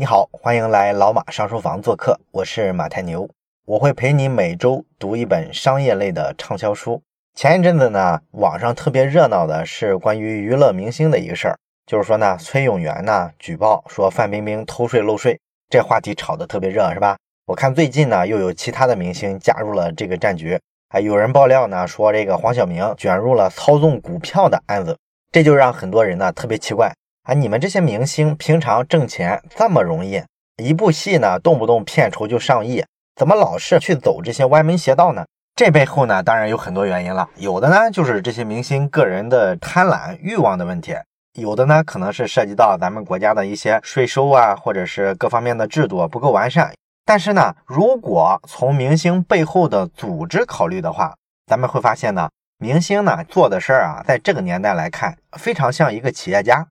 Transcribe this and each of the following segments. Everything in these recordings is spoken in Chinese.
你好，欢迎来老马上书房做客，我是马太牛，我会陪你每周读一本商业类的畅销书。前一阵子呢，网上特别热闹的是关于娱乐明星的一个事儿，就是说呢，崔永元呢举报说范冰冰偷税漏税，这话题炒得特别热，是吧？我看最近呢，又有其他的明星加入了这个战局，还有人爆料呢，说这个黄晓明卷入了操纵股票的案子，这就让很多人呢特别奇怪。啊，你们这些明星平常挣钱这么容易，一部戏呢动不动片酬就上亿，怎么老是去走这些歪门邪道呢？这背后呢当然有很多原因了，有的呢就是这些明星个人的贪婪欲望的问题，有的呢可能是涉及到咱们国家的一些税收啊，或者是各方面的制度不够完善。但是呢，如果从明星背后的组织考虑的话，咱们会发现呢，明星呢做的事儿啊，在这个年代来看，非常像一个企业家。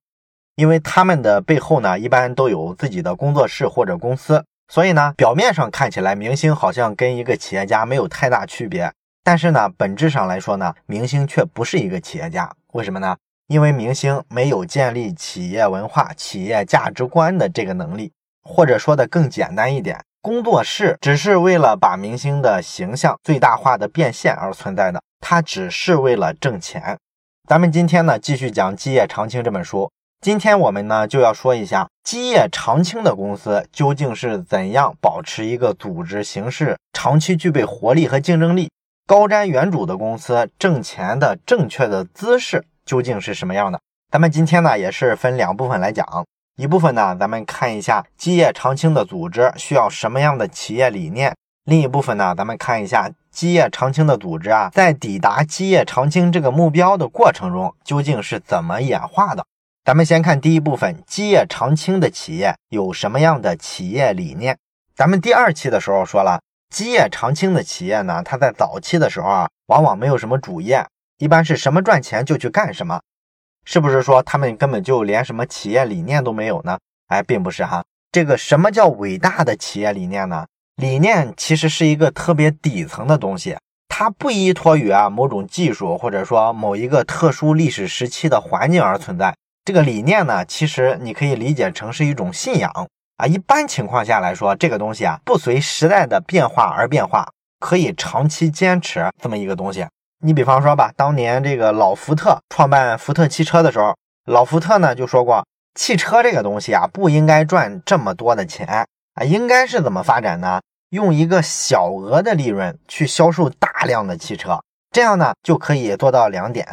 因为他们的背后呢，一般都有自己的工作室或者公司，所以呢，表面上看起来明星好像跟一个企业家没有太大区别，但是呢，本质上来说呢，明星却不是一个企业家。为什么呢？因为明星没有建立企业文化、企业价值观的这个能力，或者说的更简单一点，工作室只是为了把明星的形象最大化的变现而存在的，它只是为了挣钱。咱们今天呢，继续讲《基业长青》这本书。今天我们呢就要说一下基业长青的公司究竟是怎样保持一个组织形式长期具备活力和竞争力，高瞻远瞩的公司挣钱的正确的姿势究竟是什么样的？咱们今天呢也是分两部分来讲，一部分呢咱们看一下基业长青的组织需要什么样的企业理念，另一部分呢咱们看一下基业长青的组织啊在抵达基业长青这个目标的过程中究竟是怎么演化的。咱们先看第一部分，基业长青的企业有什么样的企业理念？咱们第二期的时候说了，基业长青的企业呢，它在早期的时候啊，往往没有什么主业，一般是什么赚钱就去干什么，是不是说他们根本就连什么企业理念都没有呢？哎，并不是哈，这个什么叫伟大的企业理念呢？理念其实是一个特别底层的东西，它不依托于啊某种技术或者说某一个特殊历史时期的环境而存在。这个理念呢，其实你可以理解成是一种信仰啊。一般情况下来说，这个东西啊，不随时代的变化而变化，可以长期坚持这么一个东西。你比方说吧，当年这个老福特创办福特汽车的时候，老福特呢就说过，汽车这个东西啊，不应该赚这么多的钱啊，应该是怎么发展呢？用一个小额的利润去销售大量的汽车，这样呢就可以做到两点。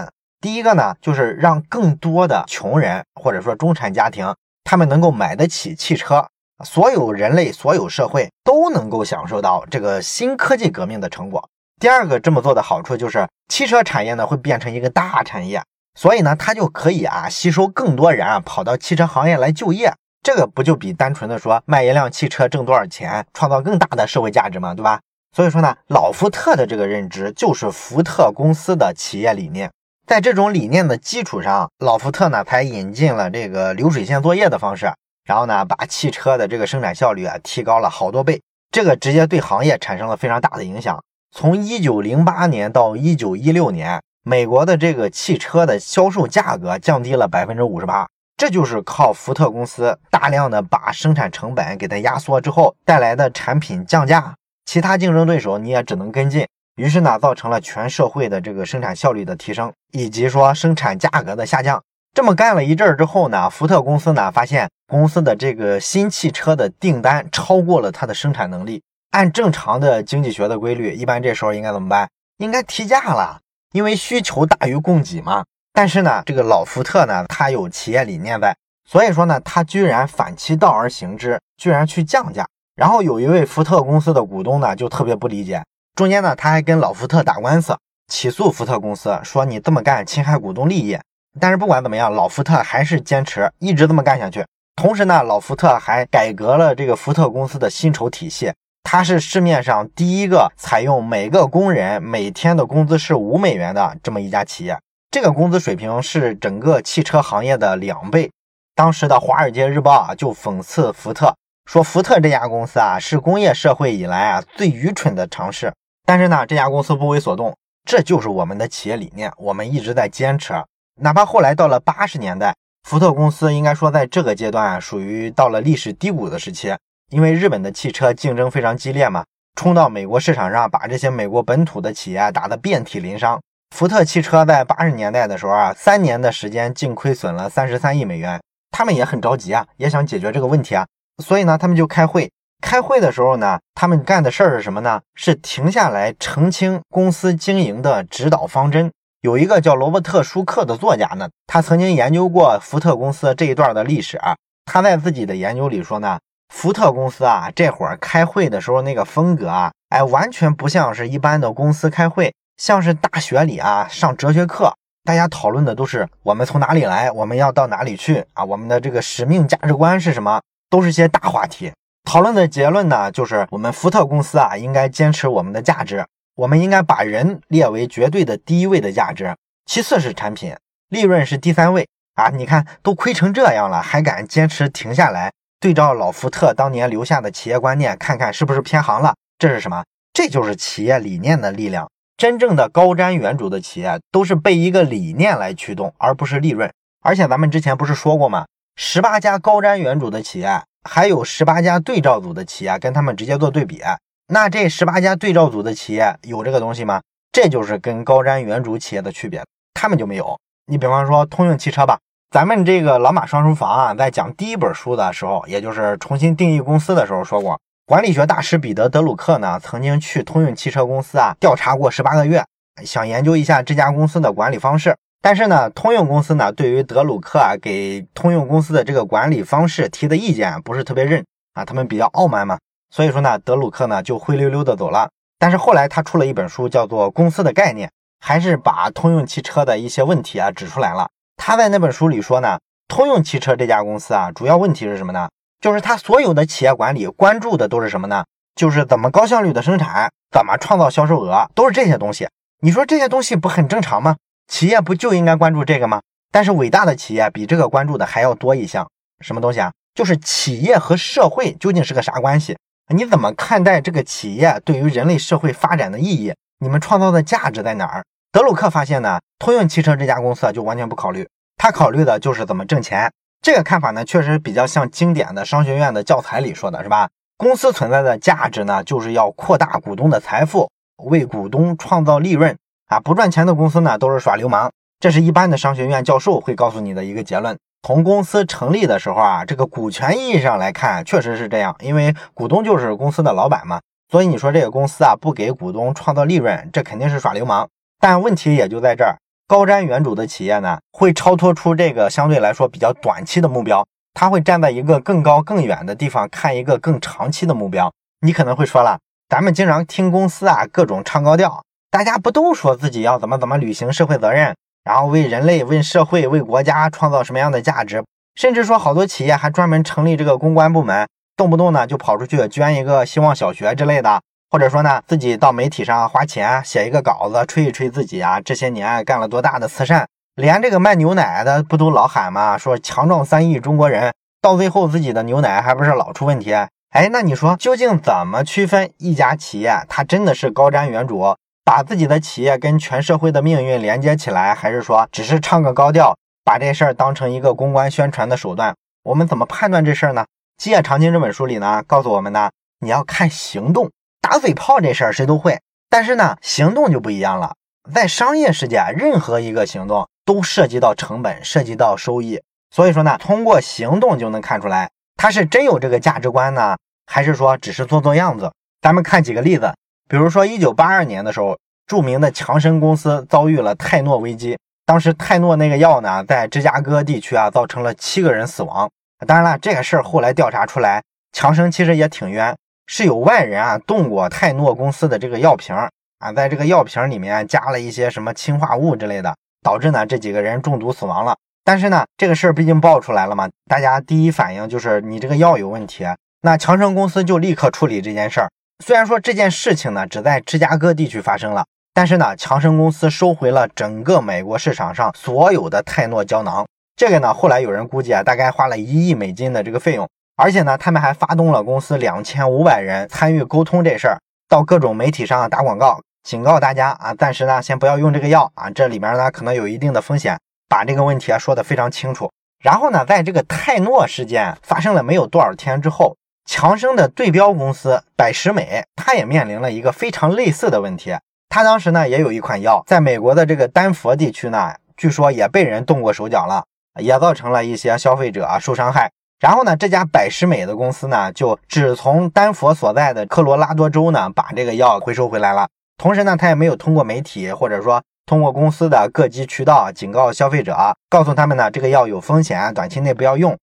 第一个呢，就是让更多的穷人或者说中产家庭，他们能够买得起汽车，所有人类、所有社会都能够享受到这个新科技革命的成果。第二个这么做的好处就是，汽车产业呢会变成一个大产业，所以呢，它就可以啊吸收更多人啊跑到汽车行业来就业。这个不就比单纯的说卖一辆汽车挣多少钱，创造更大的社会价值吗？对吧？所以说呢，老福特的这个认知就是福特公司的企业理念。在这种理念的基础上，老福特呢才引进了这个流水线作业的方式，然后呢把汽车的这个生产效率啊提高了好多倍，这个直接对行业产生了非常大的影响。从一九零八年到一九一六年，美国的这个汽车的销售价格降低了百分之五十八，这就是靠福特公司大量的把生产成本给它压缩之后带来的产品降价，其他竞争对手你也只能跟进。于是呢，造成了全社会的这个生产效率的提升，以及说生产价格的下降。这么干了一阵儿之后呢，福特公司呢发现公司的这个新汽车的订单超过了它的生产能力。按正常的经济学的规律，一般这时候应该怎么办？应该提价了，因为需求大于供给嘛。但是呢，这个老福特呢，他有企业理念在，所以说呢，他居然反其道而行之，居然去降价。然后有一位福特公司的股东呢，就特别不理解。中间呢，他还跟老福特打官司，起诉福特公司，说你这么干侵害股东利益。但是不管怎么样，老福特还是坚持一直这么干下去。同时呢，老福特还改革了这个福特公司的薪酬体系，它是市面上第一个采用每个工人每天的工资是五美元的这么一家企业。这个工资水平是整个汽车行业的两倍。当时的《华尔街日报》啊就讽刺福特，说福特这家公司啊是工业社会以来啊最愚蠢的尝试。但是呢，这家公司不为所动，这就是我们的企业理念，我们一直在坚持。哪怕后来到了八十年代，福特公司应该说在这个阶段，属于到了历史低谷的时期，因为日本的汽车竞争非常激烈嘛，冲到美国市场上，把这些美国本土的企业打得遍体鳞伤。福特汽车在八十年代的时候啊，三年的时间净亏损了三十三亿美元，他们也很着急啊，也想解决这个问题啊，所以呢，他们就开会。开会的时候呢，他们干的事儿是什么呢？是停下来澄清公司经营的指导方针。有一个叫罗伯特·舒克的作家呢，他曾经研究过福特公司这一段的历史。他在自己的研究里说呢，福特公司啊，这会儿开会的时候那个风格啊，哎，完全不像是一般的公司开会，像是大学里啊上哲学课，大家讨论的都是我们从哪里来，我们要到哪里去啊，我们的这个使命价值观是什么，都是些大话题。讨论的结论呢，就是我们福特公司啊，应该坚持我们的价值。我们应该把人列为绝对的第一位的价值，其次是产品，利润是第三位啊！你看都亏成这样了，还敢坚持停下来？对照老福特当年留下的企业观念，看看是不是偏航了？这是什么？这就是企业理念的力量。真正的高瞻远瞩的企业，都是被一个理念来驱动，而不是利润。而且咱们之前不是说过吗？十八家高瞻远瞩的企业，还有十八家对照组的企业，跟他们直接做对比。那这十八家对照组的企业有这个东西吗？这就是跟高瞻远瞩企业的区别，他们就没有。你比方说通用汽车吧，咱们这个老马双书房啊，在讲第一本书的时候，也就是重新定义公司的时候说过，管理学大师彼得·德鲁克呢，曾经去通用汽车公司啊调查过十八个月，想研究一下这家公司的管理方式。但是呢，通用公司呢，对于德鲁克啊给通用公司的这个管理方式提的意见不是特别认啊，他们比较傲慢嘛。所以说呢，德鲁克呢就灰溜溜的走了。但是后来他出了一本书，叫做《公司的概念》，还是把通用汽车的一些问题啊指出来了。他在那本书里说呢，通用汽车这家公司啊，主要问题是什么呢？就是他所有的企业管理关注的都是什么呢？就是怎么高效率的生产，怎么创造销售额，都是这些东西。你说这些东西不很正常吗？企业不就应该关注这个吗？但是伟大的企业比这个关注的还要多一项，什么东西啊？就是企业和社会究竟是个啥关系？你怎么看待这个企业对于人类社会发展的意义？你们创造的价值在哪儿？德鲁克发现呢，通用汽车这家公司就完全不考虑，他考虑的就是怎么挣钱。这个看法呢，确实比较像经典的商学院的教材里说的，是吧？公司存在的价值呢，就是要扩大股东的财富，为股东创造利润啊！不赚钱的公司呢，都是耍流氓。这是一般的商学院教授会告诉你的一个结论。从公司成立的时候啊，这个股权意义上来看，确实是这样，因为股东就是公司的老板嘛，所以你说这个公司啊不给股东创造利润，这肯定是耍流氓。但问题也就在这儿，高瞻远瞩的企业呢，会超脱出这个相对来说比较短期的目标，他会站在一个更高更远的地方看一个更长期的目标。你可能会说了，咱们经常听公司啊各种唱高调，大家不都说自己要怎么怎么履行社会责任？然后为人类、为社会、为国家创造什么样的价值？甚至说好多企业还专门成立这个公关部门，动不动呢就跑出去捐一个希望小学之类的，或者说呢自己到媒体上花钱写一个稿子，吹一吹自己啊这些年干了多大的慈善。连这个卖牛奶的不都老喊吗？说强壮三亿中国人，到最后自己的牛奶还不是老出问题？哎，那你说究竟怎么区分一家企业它真的是高瞻远瞩？把自己的企业跟全社会的命运连接起来，还是说只是唱个高调，把这事儿当成一个公关宣传的手段？我们怎么判断这事儿呢？《基业长青》这本书里呢，告诉我们呢，你要看行动。打嘴炮这事儿谁都会，但是呢，行动就不一样了。在商业世界，任何一个行动都涉及到成本，涉及到收益。所以说呢，通过行动就能看出来，他是真有这个价值观呢，还是说只是做做样子？咱们看几个例子。比如说，一九八二年的时候，著名的强生公司遭遇了泰诺危机。当时泰诺那个药呢，在芝加哥地区啊，造成了七个人死亡。当然了，这个事儿后来调查出来，强生其实也挺冤，是有外人啊动过泰诺公司的这个药瓶啊，在这个药瓶里面加了一些什么氰化物之类的，导致呢这几个人中毒死亡了。但是呢，这个事儿毕竟爆出来了嘛，大家第一反应就是你这个药有问题，那强生公司就立刻处理这件事儿。虽然说这件事情呢只在芝加哥地区发生了，但是呢，强生公司收回了整个美国市场上所有的泰诺胶囊。这个呢，后来有人估计啊，大概花了一亿美金的这个费用。而且呢，他们还发动了公司两千五百人参与沟通这事儿，到各种媒体上打广告，警告大家啊，暂时呢先不要用这个药啊，这里面呢可能有一定的风险，把这个问题啊说的非常清楚。然后呢，在这个泰诺事件发生了没有多少天之后，强生的对标公司百时美，它也面临了一个非常类似的问题。它当时呢，也有一款药，在美国的这个丹佛地区呢，据说也被人动过手脚了，也造成了一些消费者啊受伤害。然后呢，这家百时美的公司呢，就只从丹佛所在的科罗拉多州呢，把这个药回收回来了。同时呢，他也没有通过媒体或者说通过公司的各级渠道警告消费者，告诉他们呢，这个药有风险，短期内不要用。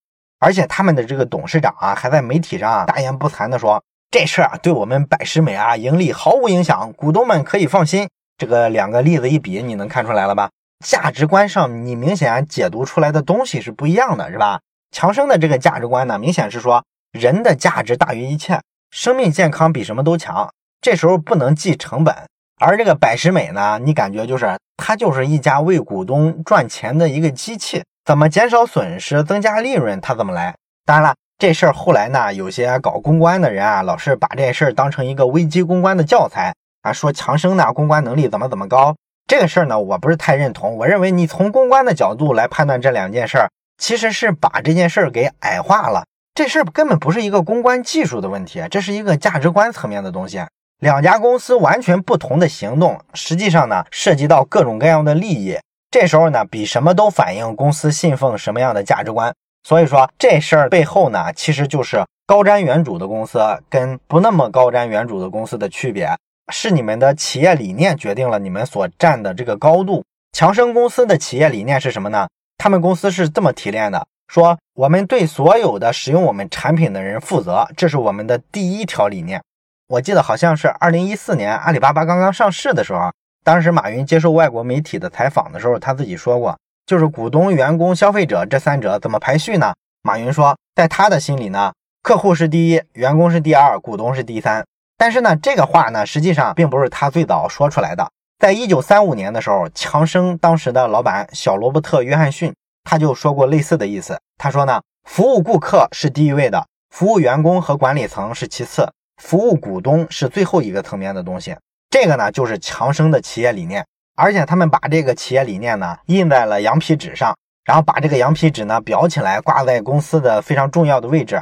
而且他们的这个董事长啊，还在媒体上大言不惭地说，这事儿啊，对我们百时美啊盈利毫无影响，股东们可以放心。这个两个例子一比，你能看出来了吧？价值观上，你明显解读出来的东西是不一样的，是吧？强生的这个价值观呢，明显是说人的价值大于一切，生命健康比什么都强。这时候不能计成本，而这个百时美呢，你感觉就是它就是一家为股东赚钱的一个机器，怎么减少损失、增加利润，它怎么来？当然了，这事儿后来呢，有些搞公关的人啊，老是把这事儿当成一个危机公关的教材啊，说强生呢公关能力怎么怎么高。这个事儿呢，我不是太认同。我认为你从公关的角度来判断这两件事儿。其实是把这件事儿给矮化了，这事儿根本不是一个公关技术的问题，这是一个价值观层面的东西。两家公司完全不同的行动，实际上呢涉及到各种各样的利益。这时候呢，比什么都反映公司信奉什么样的价值观。所以说这事儿背后呢，其实就是高瞻远瞩的公司跟不那么高瞻远瞩的公司的区别，是你们的企业理念决定了你们所站的这个高度。强生公司的企业理念是什么呢？他们公司是这么提炼的：说我们对所有的使用我们产品的人负责，这是我们的第一条理念。我记得好像是二零一四年阿里巴巴刚刚上市的时候，当时马云接受外国媒体的采访的时候，他自己说过，就是股东、员工、消费者这三者怎么排序呢？马云说，在他的心里呢，客户是第一，员工是第二，股东是第三。但是呢，这个话呢，实际上并不是他最早说出来的。在一九三五年的时候，强生当时的老板小罗伯特·约翰逊他就说过类似的意思。他说呢，服务顾客是第一位的，服务员工和管理层是其次，服务股东是最后一个层面的东西。这个呢，就是强生的企业理念。而且他们把这个企业理念呢印在了羊皮纸上，然后把这个羊皮纸呢裱起来，挂在公司的非常重要的位置。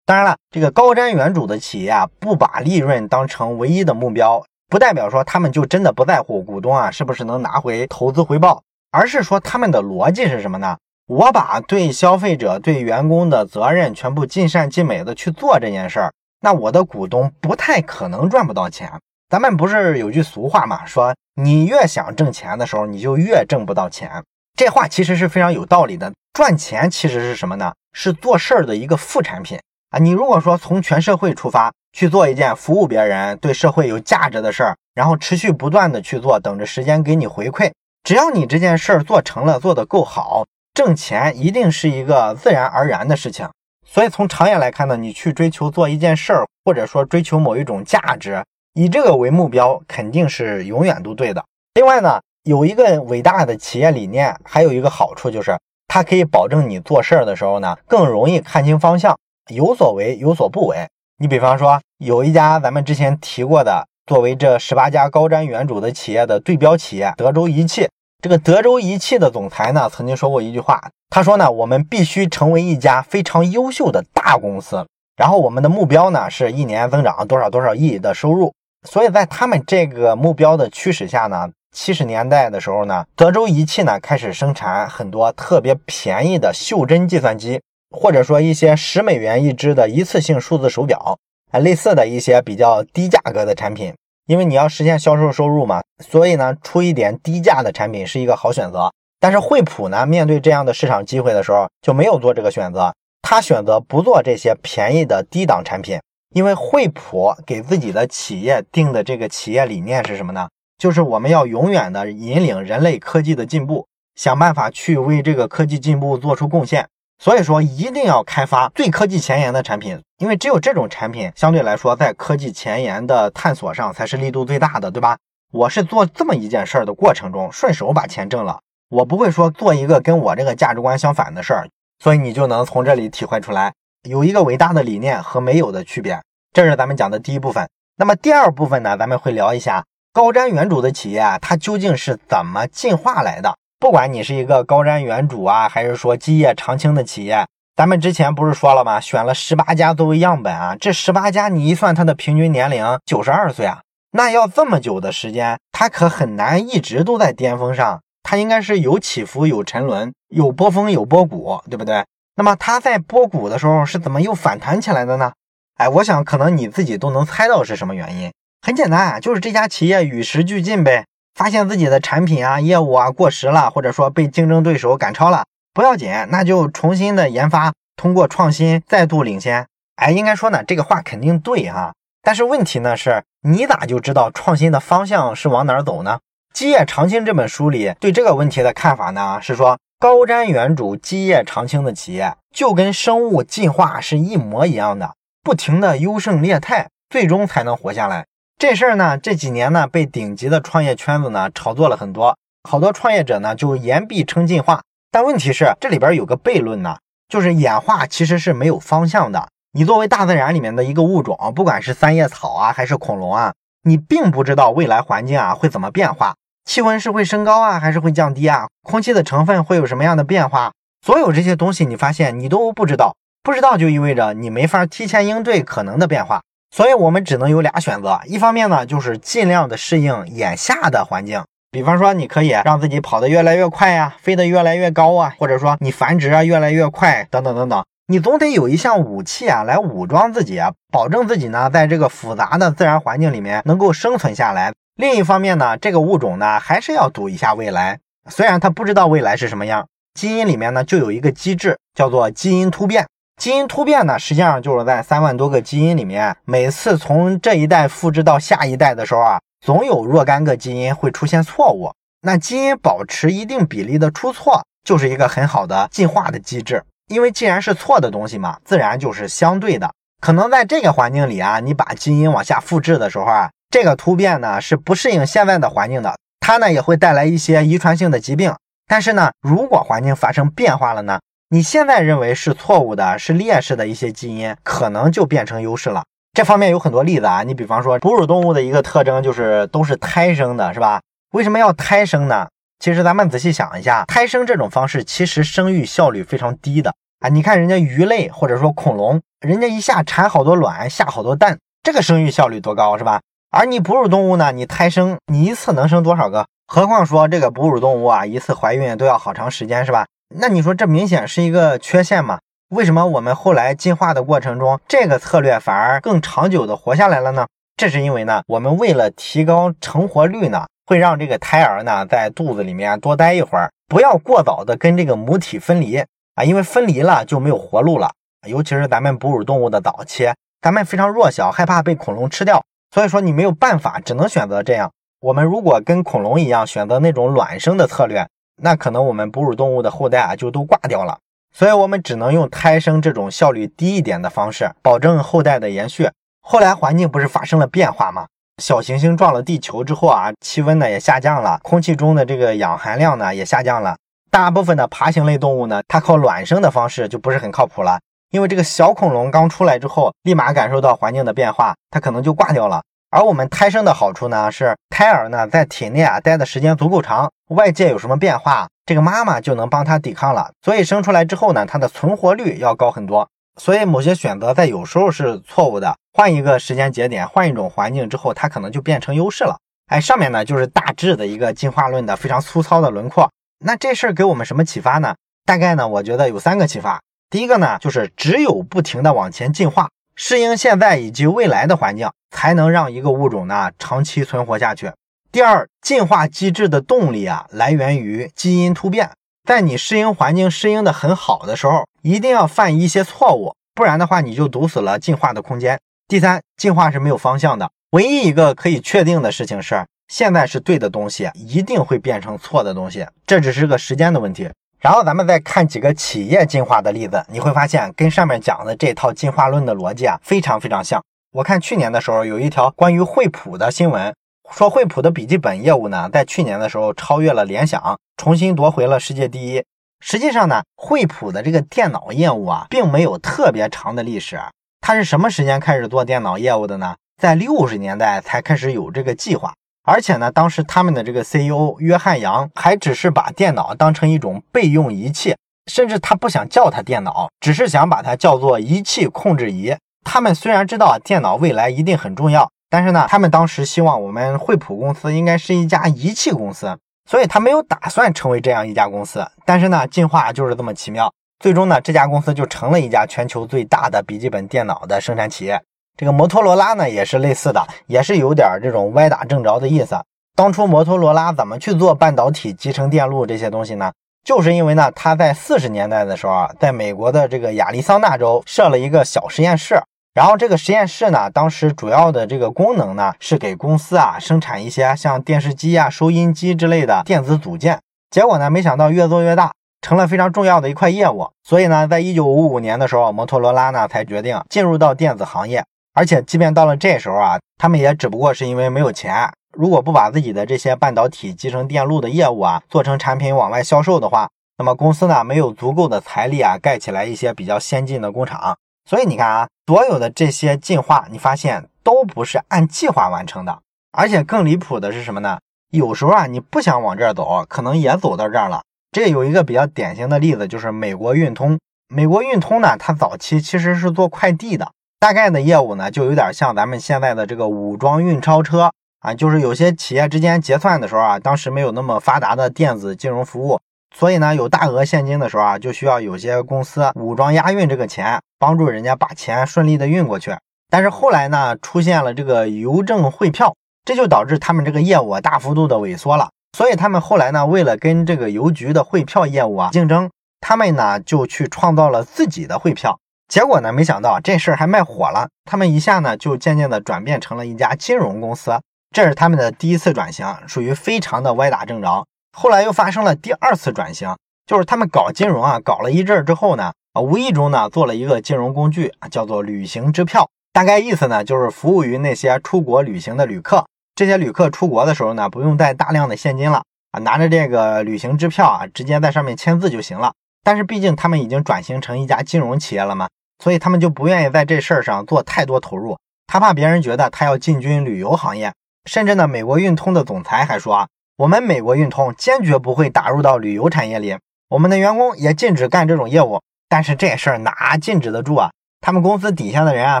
当然了，这个高瞻远瞩的企业啊，不把利润当成唯一的目标。不代表说他们就真的不在乎股东啊是不是能拿回投资回报，而是说他们的逻辑是什么呢？我把对消费者、对员工的责任全部尽善尽美的去做这件事儿，那我的股东不太可能赚不到钱。咱们不是有句俗话嘛，说你越想挣钱的时候，你就越挣不到钱。这话其实是非常有道理的。赚钱其实是什么呢？是做事儿的一个副产品啊。你如果说从全社会出发。去做一件服务别人、对社会有价值的事儿，然后持续不断的去做，等着时间给你回馈。只要你这件事儿做成了，做得够好，挣钱一定是一个自然而然的事情。所以从长远来看呢，你去追求做一件事儿，或者说追求某一种价值，以这个为目标，肯定是永远都对的。另外呢，有一个伟大的企业理念，还有一个好处就是，它可以保证你做事儿的时候呢，更容易看清方向，有所为，有所不为。你比方说，有一家咱们之前提过的，作为这十八家高瞻远瞩的企业的对标企业——德州仪器。这个德州仪器的总裁呢，曾经说过一句话，他说呢，我们必须成为一家非常优秀的大公司，然后我们的目标呢，是一年增长多少多少亿的收入。所以在他们这个目标的驱使下呢，七十年代的时候呢，德州仪器呢开始生产很多特别便宜的袖珍计算机。或者说一些十美元一只的一次性数字手表，啊，类似的一些比较低价格的产品，因为你要实现销售收入嘛，所以呢，出一点低价的产品是一个好选择。但是惠普呢，面对这样的市场机会的时候，就没有做这个选择，他选择不做这些便宜的低档产品，因为惠普给自己的企业定的这个企业理念是什么呢？就是我们要永远的引领人类科技的进步，想办法去为这个科技进步做出贡献。所以说，一定要开发最科技前沿的产品，因为只有这种产品，相对来说，在科技前沿的探索上才是力度最大的，对吧？我是做这么一件事儿的过程中，顺手把钱挣了，我不会说做一个跟我这个价值观相反的事儿。所以你就能从这里体会出来，有一个伟大的理念和没有的区别。这是咱们讲的第一部分。那么第二部分呢，咱们会聊一下高瞻远瞩的企业啊，它究竟是怎么进化来的？不管你是一个高瞻远瞩啊，还是说基业长青的企业，咱们之前不是说了吗？选了十八家作为样本啊，这十八家你一算，它的平均年龄九十二岁啊，那要这么久的时间，它可很难一直都在巅峰上，它应该是有起伏、有沉沦、有波峰、有波谷，对不对？那么它在波谷的时候是怎么又反弹起来的呢？哎，我想可能你自己都能猜到是什么原因。很简单啊，就是这家企业与时俱进呗。发现自己的产品啊、业务啊过时了，或者说被竞争对手赶超了，不要紧，那就重新的研发，通过创新再度领先。哎，应该说呢，这个话肯定对哈。但是问题呢是，你咋就知道创新的方向是往哪儿走呢？《基业长青》这本书里对这个问题的看法呢，是说高瞻远瞩、基业长青的企业，就跟生物进化是一模一样的，不停的优胜劣汰，最终才能活下来。这事儿呢，这几年呢，被顶级的创业圈子呢炒作了很多，好多创业者呢就言必称进化。但问题是，这里边有个悖论呢，就是演化其实是没有方向的。你作为大自然里面的一个物种，不管是三叶草啊，还是恐龙啊，你并不知道未来环境啊会怎么变化，气温是会升高啊，还是会降低啊？空气的成分会有什么样的变化？所有这些东西，你发现你都不知道，不知道就意味着你没法提前应对可能的变化。所以，我们只能有俩选择。一方面呢，就是尽量的适应眼下的环境，比方说，你可以让自己跑得越来越快呀，飞得越来越高啊，或者说你繁殖啊越来越快，等等等等。你总得有一项武器啊，来武装自己啊，保证自己呢，在这个复杂的自然环境里面能够生存下来。另一方面呢，这个物种呢，还是要赌一下未来。虽然它不知道未来是什么样，基因里面呢，就有一个机制，叫做基因突变。基因突变呢，实际上就是在三万多个基因里面，每次从这一代复制到下一代的时候啊，总有若干个基因会出现错误。那基因保持一定比例的出错，就是一个很好的进化的机制。因为既然是错的东西嘛，自然就是相对的。可能在这个环境里啊，你把基因往下复制的时候啊，这个突变呢是不适应现在的环境的，它呢也会带来一些遗传性的疾病。但是呢，如果环境发生变化了呢？你现在认为是错误的、是劣势的一些基因，可能就变成优势了。这方面有很多例子啊。你比方说，哺乳动物的一个特征就是都是胎生的，是吧？为什么要胎生呢？其实咱们仔细想一下，胎生这种方式其实生育效率非常低的啊。你看人家鱼类或者说恐龙，人家一下产好多卵，下好多蛋，这个生育效率多高，是吧？而你哺乳动物呢，你胎生，你一次能生多少个？何况说这个哺乳动物啊，一次怀孕都要好长时间，是吧？那你说这明显是一个缺陷嘛？为什么我们后来进化的过程中，这个策略反而更长久的活下来了呢？这是因为呢，我们为了提高成活率呢，会让这个胎儿呢在肚子里面多待一会儿，不要过早的跟这个母体分离啊，因为分离了就没有活路了。尤其是咱们哺乳动物的早期，咱们非常弱小，害怕被恐龙吃掉，所以说你没有办法，只能选择这样。我们如果跟恐龙一样选择那种卵生的策略。那可能我们哺乳动物的后代啊就都挂掉了，所以我们只能用胎生这种效率低一点的方式，保证后代的延续。后来环境不是发生了变化吗？小行星撞了地球之后啊，气温呢也下降了，空气中的这个氧含量呢也下降了。大部分的爬行类动物呢，它靠卵生的方式就不是很靠谱了，因为这个小恐龙刚出来之后，立马感受到环境的变化，它可能就挂掉了。而我们胎生的好处呢，是胎儿呢在体内啊待的时间足够长，外界有什么变化，这个妈妈就能帮它抵抗了。所以生出来之后呢，它的存活率要高很多。所以某些选择在有时候是错误的，换一个时间节点，换一种环境之后，它可能就变成优势了。哎，上面呢就是大致的一个进化论的非常粗糙的轮廓。那这事儿给我们什么启发呢？大概呢，我觉得有三个启发。第一个呢，就是只有不停的往前进化。适应现在以及未来的环境，才能让一个物种呢长期存活下去。第二，进化机制的动力啊，来源于基因突变。在你适应环境适应的很好的时候，一定要犯一些错误，不然的话你就堵死了进化的空间。第三，进化是没有方向的，唯一一个可以确定的事情是，现在是对的东西，一定会变成错的东西，这只是个时间的问题。然后咱们再看几个企业进化的例子，你会发现跟上面讲的这套进化论的逻辑啊非常非常像。我看去年的时候有一条关于惠普的新闻，说惠普的笔记本业务呢在去年的时候超越了联想，重新夺回了世界第一。实际上呢，惠普的这个电脑业务啊并没有特别长的历史，它是什么时间开始做电脑业务的呢？在六十年代才开始有这个计划。而且呢，当时他们的这个 CEO 约翰杨还只是把电脑当成一种备用仪器，甚至他不想叫它电脑，只是想把它叫做仪器控制仪。他们虽然知道电脑未来一定很重要，但是呢，他们当时希望我们惠普公司应该是一家仪器公司，所以他没有打算成为这样一家公司。但是呢，进化就是这么奇妙，最终呢，这家公司就成了一家全球最大的笔记本电脑的生产企业。这个摩托罗拉呢也是类似的，也是有点这种歪打正着的意思。当初摩托罗拉怎么去做半导体集成电路这些东西呢？就是因为呢，他在四十年代的时候啊，在美国的这个亚利桑那州设了一个小实验室，然后这个实验室呢，当时主要的这个功能呢是给公司啊生产一些像电视机啊、收音机之类的电子组件。结果呢，没想到越做越大，成了非常重要的一块业务。所以呢，在一九五五年的时候，摩托罗拉呢才决定进入到电子行业。而且，即便到了这时候啊，他们也只不过是因为没有钱。如果不把自己的这些半导体集成电路的业务啊做成产品往外销售的话，那么公司呢没有足够的财力啊盖起来一些比较先进的工厂。所以你看啊，所有的这些进化，你发现都不是按计划完成的。而且更离谱的是什么呢？有时候啊，你不想往这儿走，可能也走到这儿了。这有一个比较典型的例子，就是美国运通。美国运通呢，它早期其实是做快递的。大概的业务呢，就有点像咱们现在的这个武装运钞车啊，就是有些企业之间结算的时候啊，当时没有那么发达的电子金融服务，所以呢，有大额现金的时候啊，就需要有些公司武装押运这个钱，帮助人家把钱顺利的运过去。但是后来呢，出现了这个邮政汇票，这就导致他们这个业务大幅度的萎缩了。所以他们后来呢，为了跟这个邮局的汇票业务啊竞争，他们呢就去创造了自己的汇票。结果呢？没想到这事儿还卖火了，他们一下呢就渐渐的转变成了一家金融公司，这是他们的第一次转型，属于非常的歪打正着。后来又发生了第二次转型，就是他们搞金融啊，搞了一阵儿之后呢，啊无意中呢做了一个金融工具，叫做旅行支票。大概意思呢就是服务于那些出国旅行的旅客，这些旅客出国的时候呢，不用带大量的现金了啊，拿着这个旅行支票啊，直接在上面签字就行了。但是毕竟他们已经转型成一家金融企业了嘛，所以他们就不愿意在这事儿上做太多投入，他怕别人觉得他要进军旅游行业。甚至呢，美国运通的总裁还说啊，我们美国运通坚决不会打入到旅游产业里，我们的员工也禁止干这种业务。但是这事儿哪禁止得住啊？他们公司底下的人啊，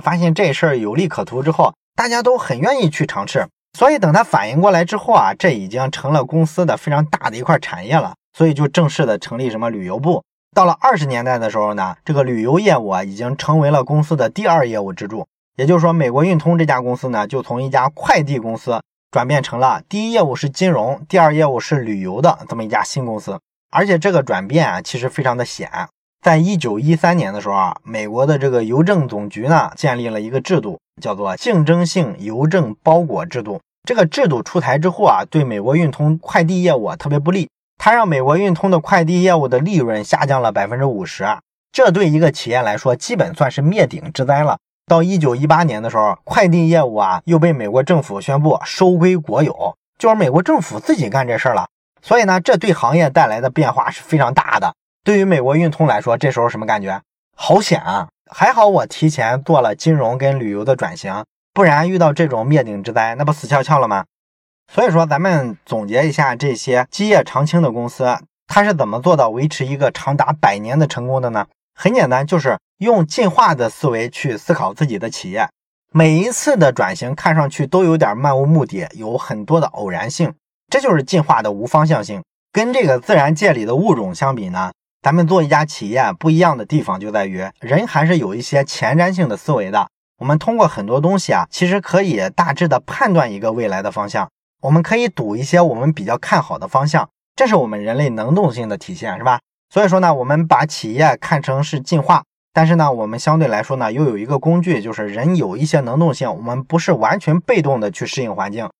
发现这事儿有利可图之后，大家都很愿意去尝试。所以等他反应过来之后啊，这已经成了公司的非常大的一块产业了，所以就正式的成立什么旅游部。到了二十年代的时候呢，这个旅游业务啊，已经成为了公司的第二业务支柱。也就是说，美国运通这家公司呢，就从一家快递公司转变成了第一业务是金融，第二业务是旅游的这么一家新公司。而且这个转变啊，其实非常的险。在一九一三年的时候啊，美国的这个邮政总局呢，建立了一个制度，叫做竞争性邮政包裹制度。这个制度出台之后啊，对美国运通快递业务啊特别不利。它让美国运通的快递业务的利润下降了百分之五十，这对一个企业来说基本算是灭顶之灾了。到一九一八年的时候，快递业务啊又被美国政府宣布收归国有，就是美国政府自己干这事儿了。所以呢，这对行业带来的变化是非常大的。对于美国运通来说，这时候什么感觉？好险啊！还好我提前做了金融跟旅游的转型，不然遇到这种灭顶之灾，那不死翘翘了吗？所以说，咱们总结一下这些基业长青的公司，它是怎么做到维持一个长达百年的成功的呢？很简单，就是用进化的思维去思考自己的企业。每一次的转型看上去都有点漫无目的，有很多的偶然性，这就是进化的无方向性。跟这个自然界里的物种相比呢，咱们做一家企业不一样的地方就在于，人还是有一些前瞻性的思维的。我们通过很多东西啊，其实可以大致的判断一个未来的方向。我们可以赌一些我们比较看好的方向，这是我们人类能动性的体现，是吧？所以说呢，我们把企业看成是进化，但是呢，我们相对来说呢，又有一个工具，就是人有一些能动性，我们不是完全被动的去适应环境。《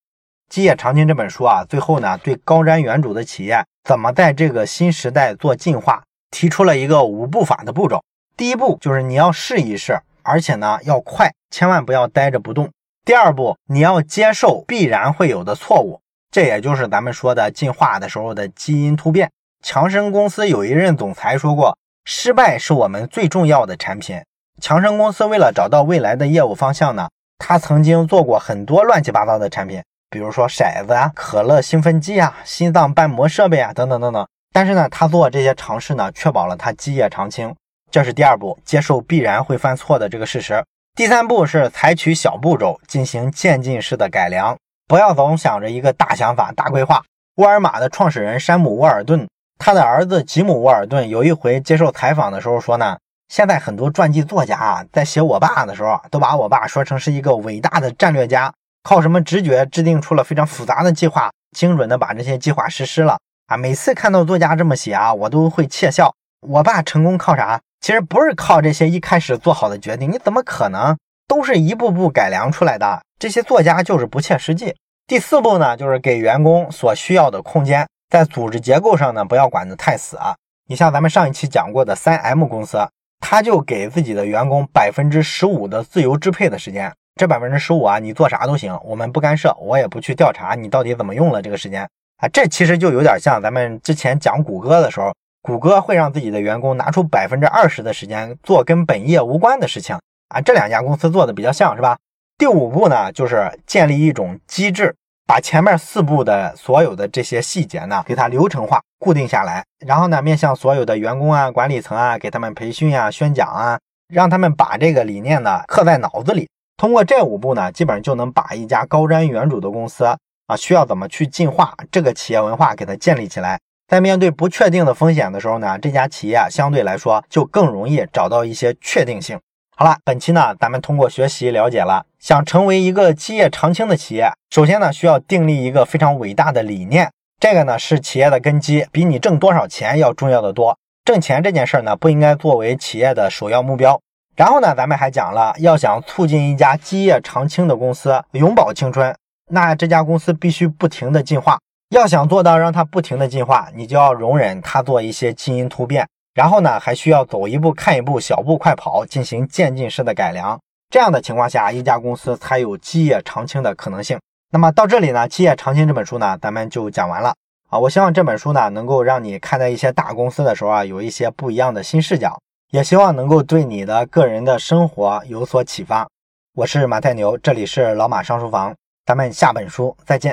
基业长青》这本书啊，最后呢，对高瞻远瞩的企业怎么在这个新时代做进化，提出了一个五步法的步骤。第一步就是你要试一试，而且呢要快，千万不要呆着不动。第二步，你要接受必然会有的错误，这也就是咱们说的进化的时候的基因突变。强生公司有一任总裁说过：“失败是我们最重要的产品。”强生公司为了找到未来的业务方向呢，他曾经做过很多乱七八糟的产品，比如说骰子啊、可乐兴奋剂啊、心脏瓣膜设备啊等等等等。但是呢，他做这些尝试呢，确保了他基业长青。这是第二步，接受必然会犯错的这个事实。第三步是采取小步骤进行渐进式的改良，不要总想着一个大想法、大规划。沃尔玛的创始人山姆·沃尔顿，他的儿子吉姆·沃尔顿有一回接受采访的时候说呢，现在很多传记作家啊，在写我爸的时候，都把我爸说成是一个伟大的战略家，靠什么直觉制定出了非常复杂的计划，精准的把这些计划实施了啊。每次看到作家这么写啊，我都会窃笑。我爸成功靠啥？其实不是靠这些一开始做好的决定，你怎么可能都是一步步改良出来的？这些作家就是不切实际。第四步呢，就是给员工所需要的空间，在组织结构上呢，不要管得太死啊。你像咱们上一期讲过的三 M 公司，他就给自己的员工百分之十五的自由支配的时间，这百分之十五啊，你做啥都行，我们不干涉，我也不去调查你到底怎么用了这个时间啊。这其实就有点像咱们之前讲谷歌的时候。谷歌会让自己的员工拿出百分之二十的时间做跟本业无关的事情啊，这两家公司做的比较像是吧？第五步呢，就是建立一种机制，把前面四步的所有的这些细节呢，给它流程化、固定下来，然后呢，面向所有的员工啊、管理层啊，给他们培训啊、宣讲啊，让他们把这个理念呢刻在脑子里。通过这五步呢，基本上就能把一家高瞻远瞩的公司啊，需要怎么去进化这个企业文化给它建立起来。在面对不确定的风险的时候呢，这家企业相对来说就更容易找到一些确定性。好了，本期呢，咱们通过学习了解了，想成为一个基业长青的企业，首先呢，需要订立一个非常伟大的理念，这个呢是企业的根基，比你挣多少钱要重要的多。挣钱这件事呢，不应该作为企业的首要目标。然后呢，咱们还讲了，要想促进一家基业长青的公司永葆青春，那这家公司必须不停的进化。要想做到让它不停的进化，你就要容忍它做一些基因突变，然后呢，还需要走一步看一步，小步快跑，进行渐进式的改良。这样的情况下，一家公司才有基业长青的可能性。那么到这里呢，《基业长青》这本书呢，咱们就讲完了啊。我希望这本书呢，能够让你看待一些大公司的时候啊，有一些不一样的新视角，也希望能够对你的个人的生活有所启发。我是马太牛，这里是老马上书房，咱们下本书再见。